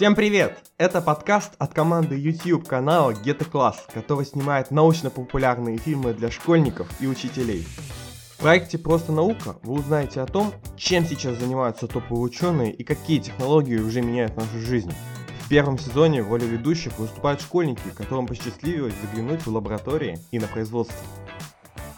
Всем привет! Это подкаст от команды YouTube канала a Class, который снимает научно-популярные фильмы для школьников и учителей. В проекте «Просто наука» вы узнаете о том, чем сейчас занимаются топовые ученые и какие технологии уже меняют нашу жизнь. В первом сезоне в воле ведущих выступают школьники, которым посчастливилось заглянуть в лаборатории и на производство.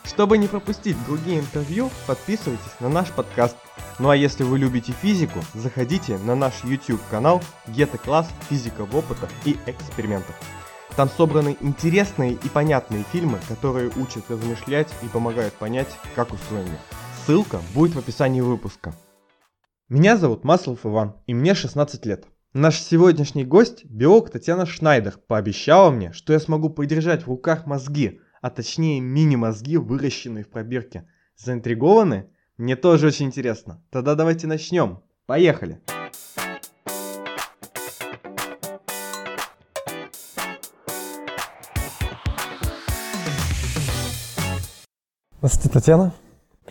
Чтобы не пропустить другие интервью, подписывайтесь на наш подкаст. Ну а если вы любите физику, заходите на наш YouTube канал Гета Класс Физика в опытах и экспериментах. Там собраны интересные и понятные фильмы, которые учат размышлять и помогают понять, как устроен мир. Ссылка будет в описании выпуска. Меня зовут Маслов Иван, и мне 16 лет. Наш сегодняшний гость, биолог Татьяна Шнайдер, пообещала мне, что я смогу подержать в руках мозги, а точнее мини-мозги, выращенные в пробирке. Заинтригованы? Мне тоже очень интересно. Тогда давайте начнем. Поехали! Здравствуйте, Татьяна.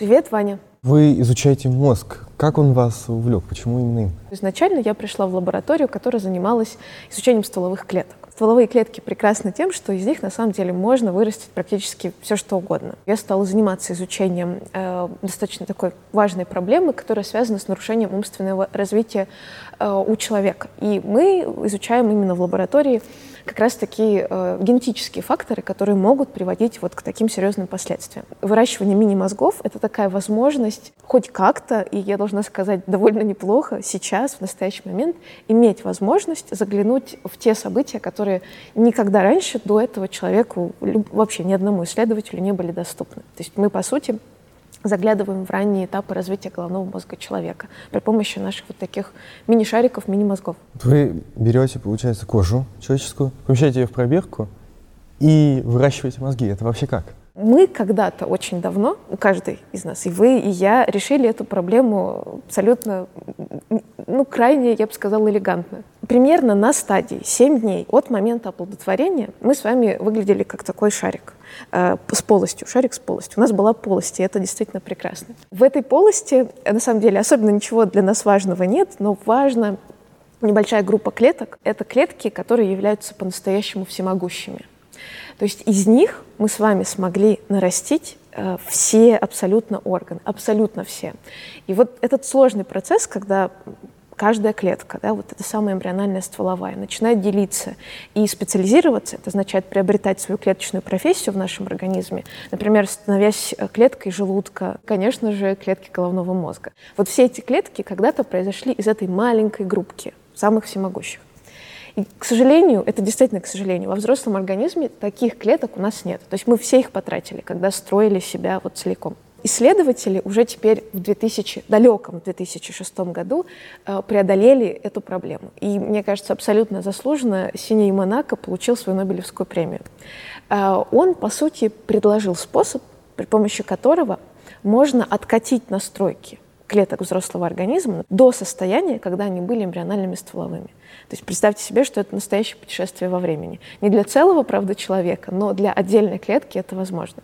Привет, Ваня. Вы изучаете мозг. Как он вас увлек? Почему именно им? Изначально я пришла в лабораторию, которая занималась изучением стволовых клеток. Стволовые клетки прекрасны тем, что из них на самом деле можно вырастить практически все, что угодно. Я стала заниматься изучением э, достаточно такой важной проблемы, которая связана с нарушением умственного развития э, у человека. И мы изучаем именно в лаборатории как раз такие э, генетические факторы, которые могут приводить вот к таким серьезным последствиям. Выращивание мини-мозгов — это такая возможность хоть как-то, и я должна сказать, довольно неплохо сейчас, в настоящий момент, иметь возможность заглянуть в те события, которые никогда раньше до этого человеку, вообще ни одному исследователю не были доступны. То есть мы, по сути, заглядываем в ранние этапы развития головного мозга человека при помощи наших вот таких мини-шариков, мини-мозгов. Вы берете, получается, кожу человеческую, помещаете ее в пробирку и выращиваете мозги. Это вообще как? Мы когда-то очень давно, каждый из нас, и вы, и я, решили эту проблему абсолютно, ну, крайне, я бы сказала, элегантно. Примерно на стадии 7 дней от момента оплодотворения мы с вами выглядели как такой шарик э, с полостью, шарик с полостью. У нас была полость, и это действительно прекрасно. В этой полости, на самом деле, особенно ничего для нас важного нет, но важно небольшая группа клеток. Это клетки, которые являются по-настоящему всемогущими. То есть из них мы с вами смогли нарастить э, все абсолютно органы, абсолютно все. И вот этот сложный процесс, когда каждая клетка, да, вот эта самая эмбриональная стволовая, начинает делиться и специализироваться, это означает приобретать свою клеточную профессию в нашем организме, например, становясь э, клеткой желудка, конечно же, клетки головного мозга. Вот все эти клетки когда-то произошли из этой маленькой группки, самых всемогущих. И, к сожалению, это действительно к сожалению, во взрослом организме таких клеток у нас нет. То есть мы все их потратили, когда строили себя вот целиком. Исследователи уже теперь в 2000, далеком 2006 году э, преодолели эту проблему. И, мне кажется, абсолютно заслуженно Синей Монако получил свою Нобелевскую премию. Э, он, по сути, предложил способ, при помощи которого можно откатить настройки клеток взрослого организма до состояния, когда они были эмбриональными стволовыми. То есть представьте себе, что это настоящее путешествие во времени. Не для целого, правда, человека, но для отдельной клетки это возможно.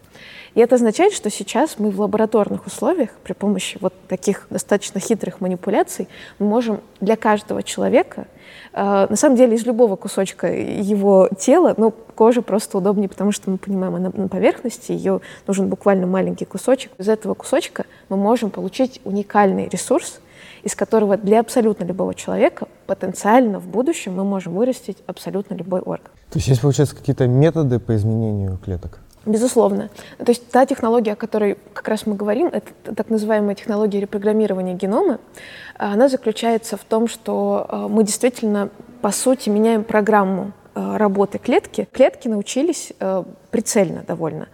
И это означает, что сейчас мы в лабораторных условиях при помощи вот таких достаточно хитрых манипуляций можем для каждого человека, на самом деле из любого кусочка его тела, ну, кожа просто удобнее, потому что мы понимаем, она на поверхности, ее нужен буквально маленький кусочек. Из этого кусочка мы можем получить уникальный ресурс, из которого для абсолютно любого человека потенциально в будущем мы можем вырастить абсолютно любой орган. То есть есть, получается, какие-то методы по изменению клеток? Безусловно. То есть та технология, о которой как раз мы говорим, это так называемая технология репрограммирования генома, она заключается в том, что э, мы действительно, по сути, меняем программу э, работы клетки. Клетки научились прицельно довольно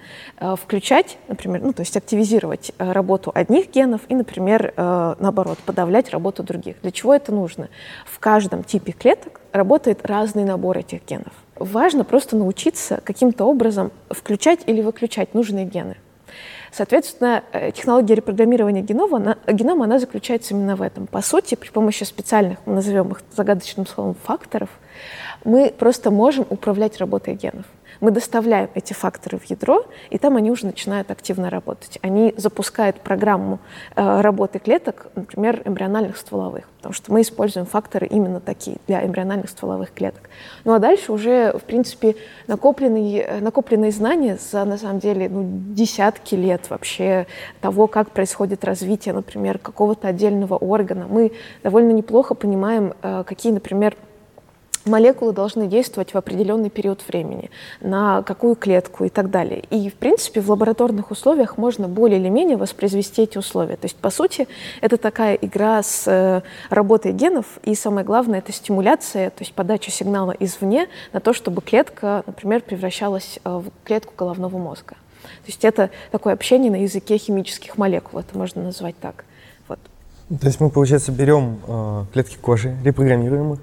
включать, например, ну, то есть активизировать работу одних генов и, например, наоборот, подавлять работу других. Для чего это нужно? В каждом типе клеток работает разный набор этих генов. Важно просто научиться каким-то образом включать или выключать нужные гены. Соответственно, э, технология репрограммирования генома, она, генома она заключается именно в этом. По сути, при помощи специальных, мы назовем их загадочным словом, факторов, мы просто можем управлять работой генов. Мы доставляем эти факторы в ядро, и там они уже начинают активно работать. Они запускают программу э, работы клеток, например, эмбриональных стволовых, потому что мы используем факторы именно такие для эмбриональных стволовых клеток. Ну а дальше уже, в принципе, накопленные, накопленные знания за, на самом деле, ну, десятки лет вообще того, как происходит развитие, например, какого-то отдельного органа. Мы довольно неплохо понимаем, э, какие, например, молекулы должны действовать в определенный период времени, на какую клетку и так далее. И, в принципе, в лабораторных условиях можно более или менее воспроизвести эти условия. То есть, по сути, это такая игра с э, работой генов, и самое главное, это стимуляция, то есть подача сигнала извне на то, чтобы клетка, например, превращалась э, в клетку головного мозга. То есть это такое общение на языке химических молекул, это можно назвать так. Вот. То есть мы, получается, берем э, клетки кожи, репрограммируем их,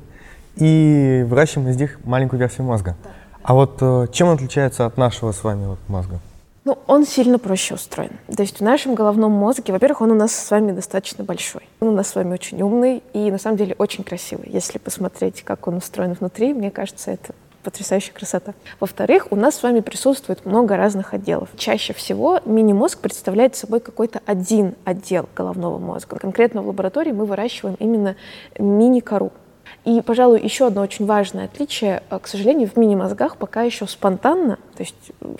и выращиваем из них маленькую версию мозга. Да. А вот э, чем он отличается от нашего с вами вот мозга? Ну, он сильно проще устроен. То есть в нашем головном мозге, во-первых, он у нас с вами достаточно большой. Он у нас с вами очень умный и, на самом деле, очень красивый. Если посмотреть, как он устроен внутри, мне кажется, это потрясающая красота. Во-вторых, у нас с вами присутствует много разных отделов. Чаще всего мини-мозг представляет собой какой-то один отдел головного мозга. Конкретно в лаборатории мы выращиваем именно мини-кору. И, пожалуй, еще одно очень важное отличие, э, к сожалению, в мини-мозгах пока еще спонтанно, то есть э,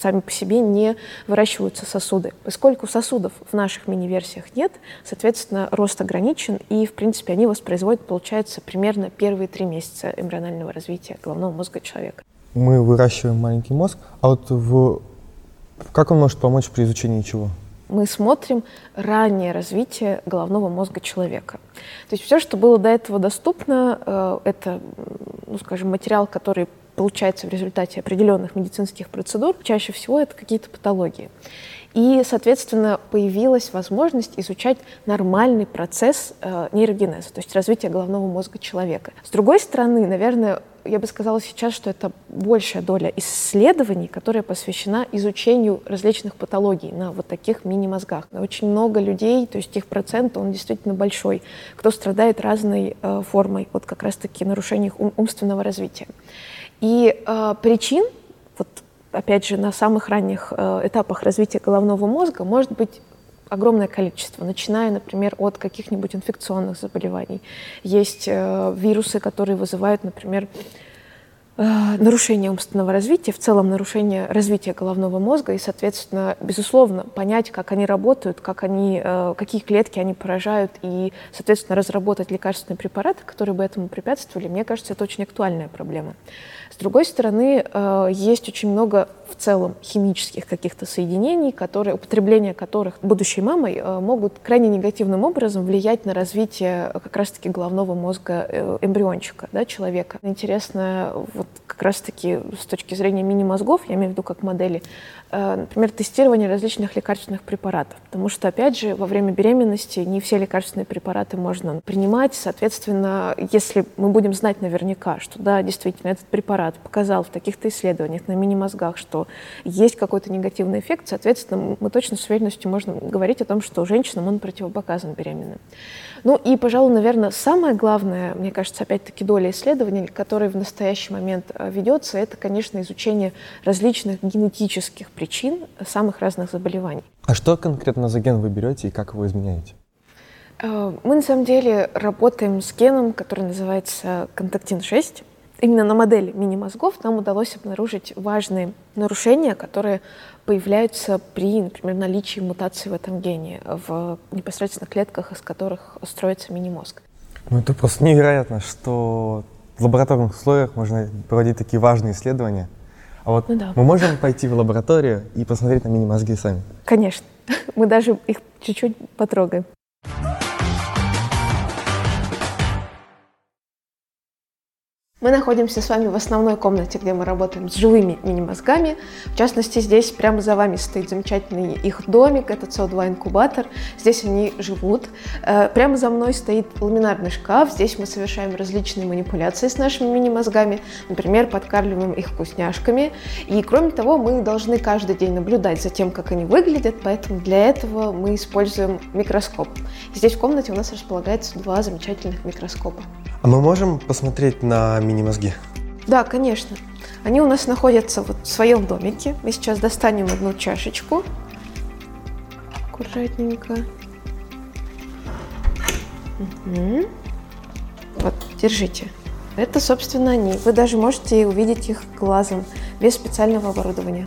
сами по себе не выращиваются сосуды. Поскольку сосудов в наших мини-версиях нет, соответственно, рост ограничен, и, в принципе, они воспроизводят, получается, примерно первые три месяца эмбрионального развития головного мозга человека. Мы выращиваем маленький мозг, а вот в... как он может помочь при изучении чего? Мы смотрим раннее развитие головного мозга человека. То есть все, что было до этого доступно, э, это, ну, скажем, материал, который получается в результате определенных медицинских процедур, чаще всего это какие-то патологии. И, соответственно, появилась возможность изучать нормальный процесс э, нейрогенеза, то есть развитие головного мозга человека. С другой стороны, наверное, я бы сказала сейчас, что это большая доля исследований, которая посвящена изучению различных патологий на вот таких мини-мозгах. Очень много людей, то есть их процент, он действительно большой, кто страдает разной э, формой вот как раз-таки нарушений ум- умственного развития. И э, причин, вот опять же, на самых ранних э, этапах развития головного мозга может быть огромное количество, начиная, например, от каких-нибудь инфекционных заболеваний. Есть э, вирусы, которые вызывают, например, э, нарушение умственного развития, в целом нарушение развития головного мозга, и, соответственно, безусловно, понять, как они работают, как они, э, какие клетки они поражают, и, соответственно, разработать лекарственные препараты, которые бы этому препятствовали, мне кажется, это очень актуальная проблема. С другой стороны, э, есть очень много в целом химических каких-то соединений, которые, употребление которых будущей мамой э, могут крайне негативным образом влиять на развитие как раз-таки головного мозга э, эмбриончика, да, человека. Интересно, вот как раз-таки с точки зрения мини-мозгов, я имею в виду как модели, например, тестирование различных лекарственных препаратов. Потому что, опять же, во время беременности не все лекарственные препараты можно принимать. Соответственно, если мы будем знать наверняка, что да, действительно, этот препарат показал в таких-то исследованиях на мини-мозгах, что есть какой-то негативный эффект, соответственно, мы точно с уверенностью можем говорить о том, что женщинам он противопоказан беременным. Ну и, пожалуй, наверное, самое главное, мне кажется, опять-таки доля исследований, которая в настоящий момент э, ведется, это, конечно, изучение различных генетических причин самых разных заболеваний. А что конкретно за ген вы берете и как его изменяете? Э, мы на самом деле работаем с геном, который называется контактин-6 именно на модели мини-мозгов нам удалось обнаружить важные нарушения, которые появляются при, например, наличии мутации в этом гене, в непосредственно клетках, из которых строится мини-мозг. Ну, это просто невероятно, что в лабораторных условиях можно проводить такие важные исследования. А вот ну, да. мы можем пойти в лабораторию и посмотреть на мини-мозги сами? Конечно. Мы даже их чуть-чуть потрогаем. Мы находимся с вами в основной комнате, где мы работаем с живыми мини-мозгами. В частности, здесь прямо за вами стоит замечательный их домик, это CO2 инкубатор. Здесь они живут. Э, прямо за мной стоит ламинарный шкаф. Здесь мы совершаем различные манипуляции с нашими мини-мозгами. Например, подкармливаем их вкусняшками. И кроме того, мы должны каждый день наблюдать за тем, как они выглядят, поэтому для этого мы используем микроскоп. Здесь в комнате у нас располагается два замечательных микроскопа. А мы можем посмотреть на мини-мозги? Да, конечно. Они у нас находятся вот в своем домике. Мы сейчас достанем одну чашечку. Аккуратненько. Угу. Вот, держите. Это, собственно, они. Вы даже можете увидеть их глазом, без специального оборудования.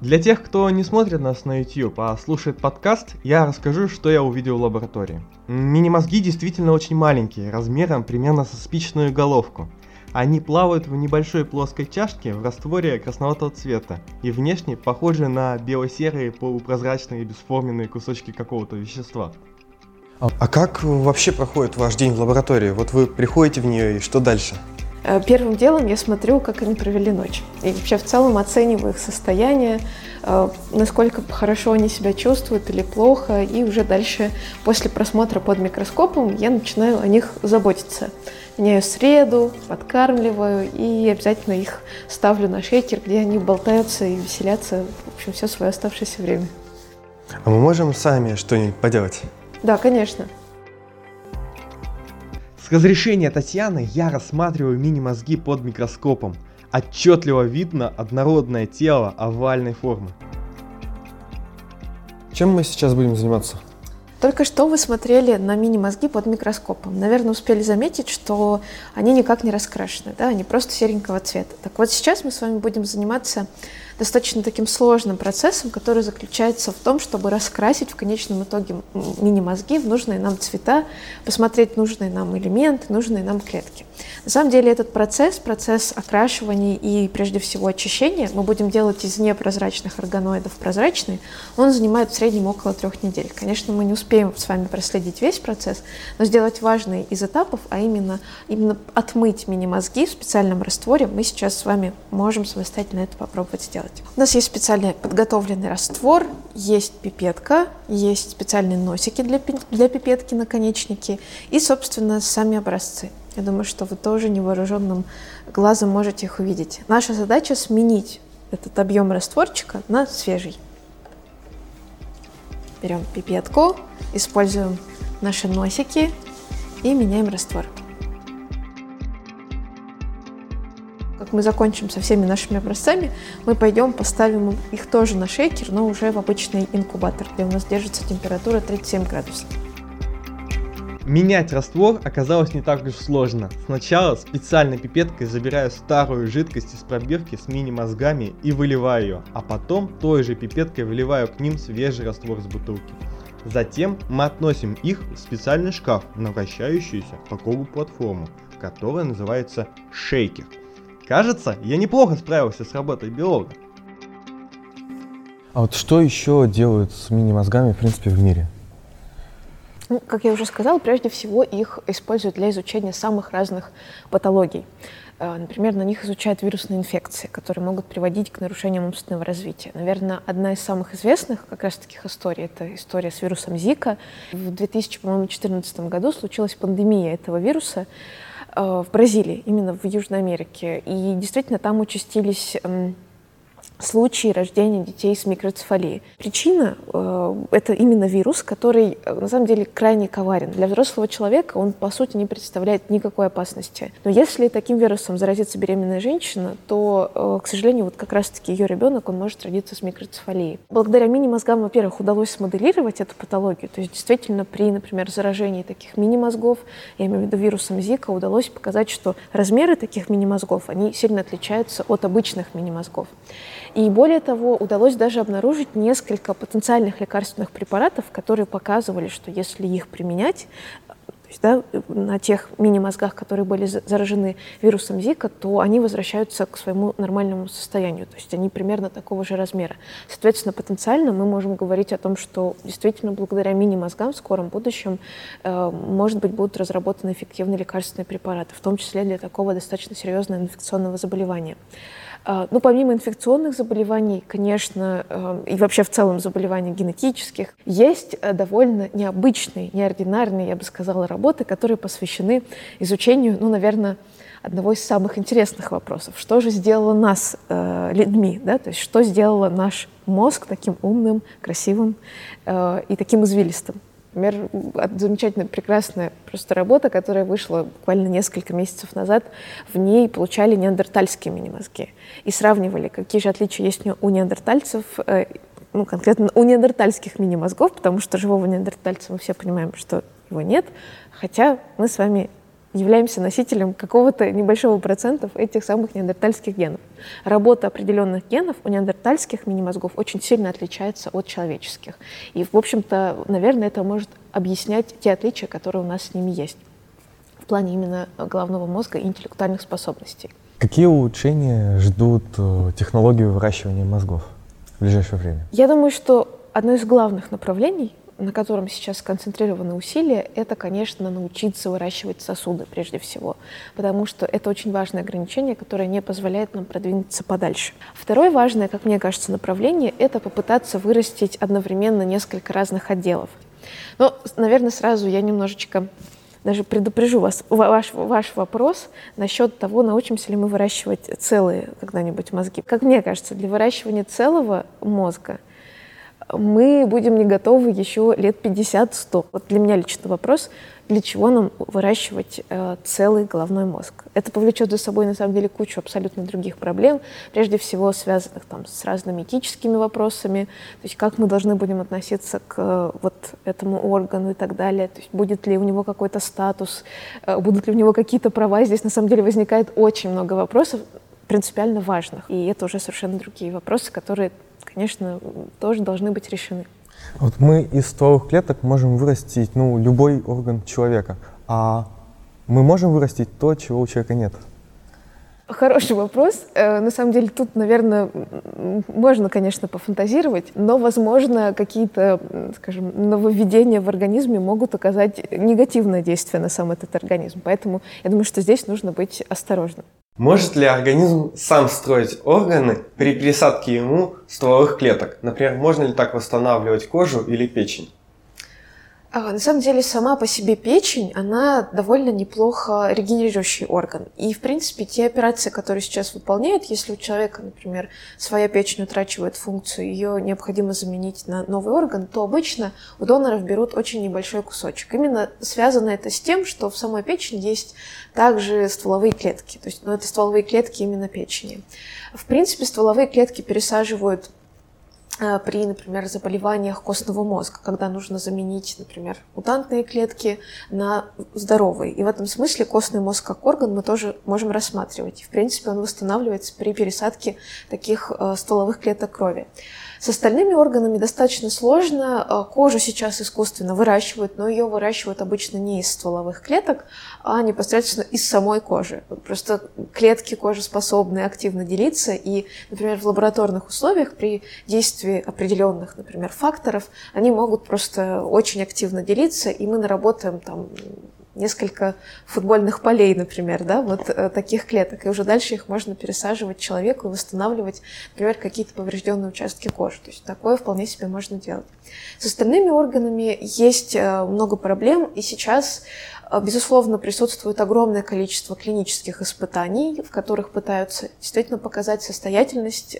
Для тех, кто не смотрит нас на YouTube, а слушает подкаст, я расскажу, что я увидел в лаборатории. Мини-мозги действительно очень маленькие, размером примерно со спичную головку. Они плавают в небольшой плоской чашке в растворе красноватого цвета и внешне похожи на бело-серые полупрозрачные бесформенные кусочки какого-то вещества. А, а как вообще проходит ваш день в лаборатории? Вот вы приходите в нее и что дальше? Э, первым делом я смотрю, как они провели ночь. И вообще в целом оцениваю их состояние, э, насколько хорошо они себя чувствуют или плохо. И уже дальше, после просмотра под микроскопом, я начинаю о них заботиться. Меняю среду, подкармливаю и обязательно их ставлю на шейкер, где они болтаются и веселятся, в общем, все свое оставшееся время. А мы можем сами что-нибудь поделать? Да, конечно. С разрешения Татьяны я рассматриваю мини-мозги под микроскопом. Отчетливо видно однородное тело овальной формы. Чем мы сейчас будем заниматься? Только что вы смотрели на мини-мозги под микроскопом. Наверное, успели заметить, что они никак не раскрашены, да, они просто серенького цвета. Так вот сейчас мы с вами будем заниматься достаточно таким сложным процессом, который заключается в том, чтобы раскрасить в конечном итоге мини-мозги в нужные нам цвета, посмотреть нужные нам элементы, нужные нам клетки. На самом деле этот процесс, процесс окрашивания и прежде всего очищения, мы будем делать из непрозрачных органоидов прозрачные, он занимает в среднем около трех недель. Конечно, мы не успеем с вами проследить весь процесс, но сделать важный из этапов, а именно, именно отмыть мини-мозги в специальном растворе, мы сейчас с вами можем самостоятельно это попробовать сделать. У нас есть специальный подготовленный раствор, есть пипетка, есть специальные носики для, для пипетки, наконечники и, собственно, сами образцы. Я думаю, что вы тоже невооруженным глазом можете их увидеть. Наша задача сменить этот объем растворчика на свежий. Берем пипетку, используем наши носики и меняем раствор. Как мы закончим со всеми нашими образцами, мы пойдем поставим их тоже на шейкер, но уже в обычный инкубатор, где у нас держится температура 37 градусов. Менять раствор оказалось не так уж сложно. Сначала специальной пипеткой забираю старую жидкость из пробирки с мини-мозгами и выливаю ее, а потом той же пипеткой выливаю к ним свежий раствор с бутылки. Затем мы относим их в специальный шкаф на вращающуюся кругу платформу, которая называется шейкер. Кажется, я неплохо справился с работой биолога. А вот что еще делают с мини-мозгами, в принципе, в мире? Ну, как я уже сказала, прежде всего их используют для изучения самых разных патологий. Э, например, на них изучают вирусные инфекции, которые могут приводить к нарушениям умственного развития. Наверное, одна из самых известных как раз таких историй — это история с вирусом Зика. В 2014 году случилась пандемия этого вируса в Бразилии, именно в Южной Америке. И действительно там участились эм, случаи рождения детей с микроцефалией. Причина э, — это именно вирус, который э, на самом деле крайне коварен. Для взрослого человека он, по сути, не представляет никакой опасности. Но если таким вирусом заразится беременная женщина, то, э, к сожалению, вот как раз-таки ее ребенок, он может родиться с микроцефалией. Благодаря мини-мозгам, во-первых, удалось смоделировать эту патологию. То есть действительно при, например, заражении таких мини-мозгов, я имею в виду вирусом Зика, удалось показать, что размеры таких мини-мозгов, они сильно отличаются от обычных мини-мозгов. И более того, удалось даже обнаружить несколько потенциальных лекарственных препаратов, которые показывали, что если их применять, то есть, да, на тех мини-мозгах, которые были заражены вирусом Зика, то они возвращаются к своему нормальному состоянию. То есть они примерно такого же размера. Соответственно, потенциально мы можем говорить о том, что действительно благодаря мини-мозгам в скором будущем, э, может быть, будут разработаны эффективные лекарственные препараты, в том числе для такого достаточно серьезного инфекционного заболевания. А, ну, помимо инфекционных заболеваний, конечно, э, и вообще в целом заболеваний генетических, есть э, довольно необычные, неординарные, я бы сказала, работы, которые посвящены изучению, ну, наверное, одного из самых интересных вопросов. Что же сделало нас э, людьми? Да? То есть что сделало наш мозг таким умным, красивым э, и таким извилистым? Например, замечательная, прекрасная просто работа, которая вышла буквально несколько месяцев назад. В ней получали неандертальские мини-мозги и сравнивали, какие же отличия есть у неандертальцев э, ну, конкретно у неандертальских мини-мозгов, потому что живого неандертальца мы все понимаем, что его нет, хотя мы с вами являемся носителем какого-то небольшого процента этих самых неандертальских генов. Работа определенных генов у неандертальских мини-мозгов очень сильно отличается от человеческих. И, в общем-то, наверное, это может объяснять те отличия, которые у нас с ними есть в плане именно головного мозга и интеллектуальных способностей. Какие улучшения ждут э, технологии выращивания мозгов в ближайшее время? Я думаю, что одно из главных направлений на котором сейчас сконцентрированы усилия, это, конечно, научиться выращивать сосуды прежде всего, потому что это очень важное ограничение, которое не позволяет нам продвинуться подальше. Второе важное, как мне кажется, направление — это попытаться вырастить одновременно несколько разных отделов. Но, наверное, сразу я немножечко даже предупрежу вас, ваш, ваш вопрос насчет того, научимся ли мы выращивать целые когда-нибудь мозги. Как мне кажется, для выращивания целого мозга мы будем не готовы еще лет 50-100. Вот для меня лично вопрос, для чего нам выращивать э, целый головной мозг. Это повлечет за собой, на самом деле, кучу абсолютно других проблем, прежде всего связанных там, с разными этическими вопросами, то есть как мы должны будем относиться к э, вот этому органу и так далее, то есть будет ли у него какой-то статус, э, будут ли у него какие-то права. Здесь, на самом деле, возникает очень много вопросов, принципиально важных. И это уже совершенно другие вопросы, которые конечно, тоже должны быть решены. Вот мы из стволовых клеток можем вырастить ну, любой орган человека, а мы можем вырастить то, чего у человека нет. Хороший вопрос. Э, на самом деле тут, наверное, можно, конечно, пофантазировать, но, возможно, какие-то, скажем, нововведения в организме могут оказать негативное действие на сам этот организм. Поэтому я думаю, что здесь нужно быть осторожным. Может ли организм сам строить органы при пересадке ему стволовых клеток? Например, можно ли так восстанавливать кожу или печень? А, на самом деле сама по себе печень, она довольно неплохо регенерирующий орган. И, в принципе, те операции, которые сейчас выполняют, если у человека, например, своя печень утрачивает функцию, ее необходимо заменить на новый орган, то обычно у доноров берут очень небольшой кусочек. Именно связано это с тем, что в самой печени есть также стволовые клетки. То есть, ну, это стволовые клетки именно печени. В принципе, стволовые клетки пересаживают при, например, заболеваниях костного мозга, когда нужно заменить, например, мутантные клетки на здоровые. И в этом смысле костный мозг как орган мы тоже можем рассматривать. И, в принципе, он восстанавливается при пересадке таких э, стволовых клеток крови. С остальными органами достаточно сложно. Э, кожу сейчас искусственно выращивают, но ее выращивают обычно не из стволовых клеток, а непосредственно из самой кожи. Просто клетки кожи способны активно делиться, и, например, в лабораторных условиях при действии определенных, например, факторов, они могут просто очень активно делиться, и мы наработаем там несколько футбольных полей, например, да, вот э, таких клеток, и уже дальше их можно пересаживать человеку и восстанавливать, например, какие-то поврежденные участки кожи. То есть такое вполне себе можно делать. С остальными органами есть э, много проблем, и сейчас э, Безусловно, присутствует огромное количество клинических испытаний, в которых пытаются действительно показать состоятельность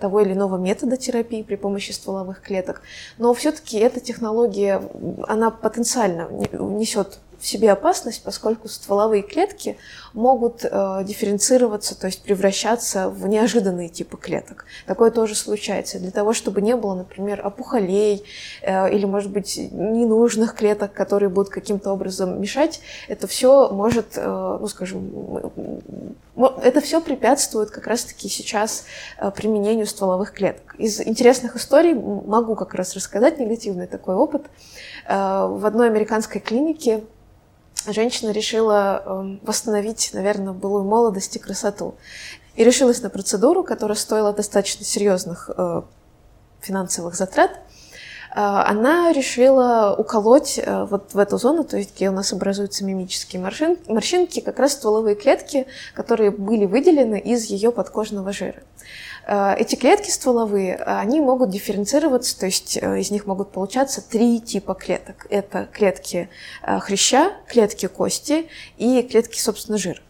того или иного метода терапии при помощи стволовых клеток. Но все-таки эта технология, она потенциально несет в себе опасность, поскольку стволовые клетки могут э, дифференцироваться, то есть превращаться в неожиданные типы клеток. Такое тоже случается. Для того, чтобы не было, например, опухолей э, или, может быть, ненужных клеток, которые будут каким-то образом мешать, это все может, э, ну, скажем, это все препятствует как раз-таки сейчас э, применению стволовых клеток. Из интересных историй могу как раз рассказать негативный такой опыт. Э, в одной американской клинике женщина решила эм, восстановить, наверное, былую молодость и красоту. И решилась на процедуру, которая стоила достаточно серьезных э, финансовых затрат. Э, она решила уколоть э, вот в эту зону, то есть где у нас образуются мимические морщинки, как раз стволовые клетки, которые были выделены из ее подкожного жира. Э, эти клетки стволовые, они могут дифференцироваться, то есть э, из них могут получаться три типа клеток. Это клетки э, хряща, клетки кости и клетки, собственно, жира.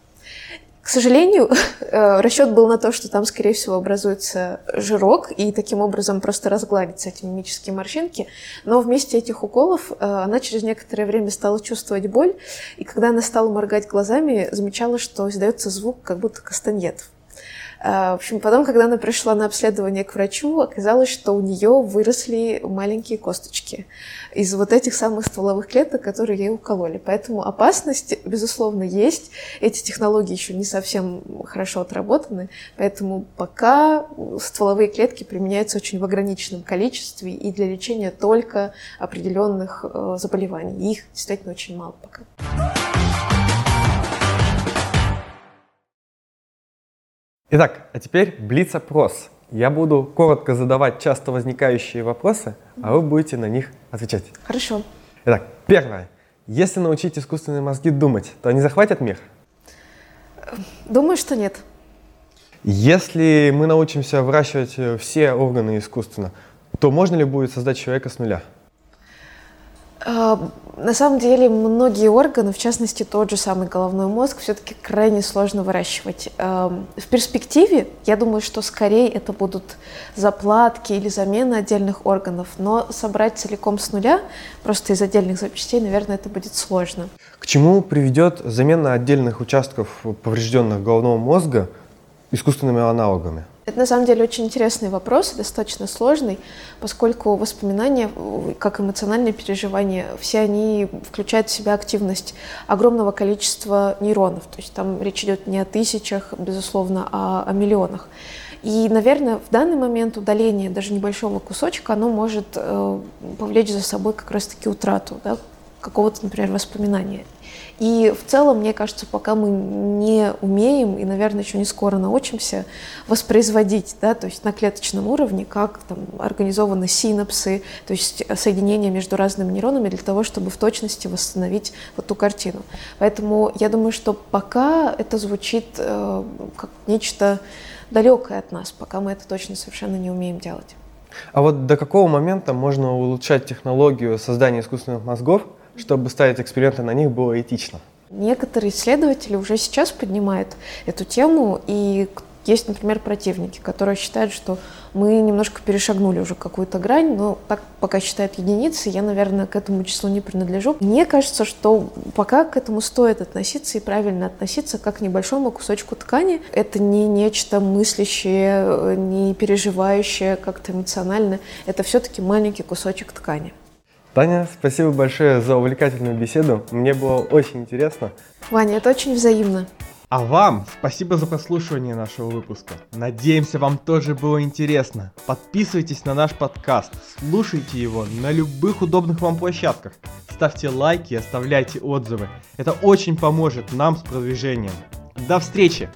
К сожалению, э, расчет был на то, что там, скорее всего, образуется жирок, и таким образом просто разгладятся эти мимические морщинки. Но вместе этих уколов э, она через некоторое время стала чувствовать боль, и когда она стала моргать глазами, замечала, что издается звук, как будто кастаньет. Э, в общем, потом, когда она пришла на обследование к врачу, оказалось, что у нее выросли маленькие косточки из вот этих самых стволовых клеток, которые ей укололи. Поэтому опасность, безусловно, есть. Эти технологии еще не совсем хорошо отработаны, поэтому пока стволовые клетки применяются очень в ограниченном количестве и для лечения только определенных э, заболеваний. Их действительно очень мало пока. Итак, а теперь блиц-опрос. Я буду коротко задавать часто возникающие вопросы, а вы будете на них отвечать. Хорошо. Итак, первое. Если научить искусственные мозги думать, то они захватят мир? Думаю, что нет. Если мы научимся выращивать э, все органы искусственно, то можно ли будет создать человека с нуля? А, на самом деле многие органы, в частности тот же самый головной мозг, все-таки крайне сложно выращивать. В перспективе, я думаю, что скорее это будут заплатки или замена отдельных органов, но собрать целиком с нуля, просто из отдельных запчастей, наверное, это будет сложно. К чему приведет замена отдельных участков поврежденных головного мозга искусственными аналогами? Это на самом деле очень интересный вопрос, достаточно сложный, поскольку воспоминания, как эмоциональные переживания, все они включают в себя активность огромного количества нейронов. То есть там речь идет не о тысячах, безусловно, а о миллионах. И, наверное, в данный момент удаление даже небольшого кусочка, оно может э, повлечь за собой как раз-таки утрату да, какого-то, например, воспоминания. И в целом, мне кажется, пока мы не умеем и, наверное, еще не скоро научимся воспроизводить, да, то есть на клеточном уровне, как там организованы синапсы, то есть соединения между разными нейронами для того, чтобы в точности восстановить вот ту картину. Поэтому я думаю, что пока это звучит э, как нечто далекое от нас, пока мы это точно совершенно не умеем делать. А вот до какого момента можно улучшать технологию создания искусственных мозгов, чтобы ставить эксперименты на них было этично. Некоторые исследователи уже сейчас поднимают эту тему, и есть, например, противники, которые считают, что мы немножко перешагнули уже какую-то грань, но так пока считают единицы, я, наверное, к этому числу не принадлежу. Мне кажется, что пока к этому стоит относиться и правильно относиться как к небольшому кусочку ткани. Это не нечто мыслящее, не переживающее как-то эмоционально. Это все-таки маленький кусочек ткани. Таня, спасибо большое за увлекательную беседу. Мне было очень интересно. Ваня, это очень взаимно. А вам спасибо за прослушивание нашего выпуска. Надеемся, вам тоже было интересно. Подписывайтесь на наш подкаст, слушайте его на любых удобных вам площадках. Ставьте лайки, оставляйте отзывы. Это очень поможет нам с продвижением. До встречи!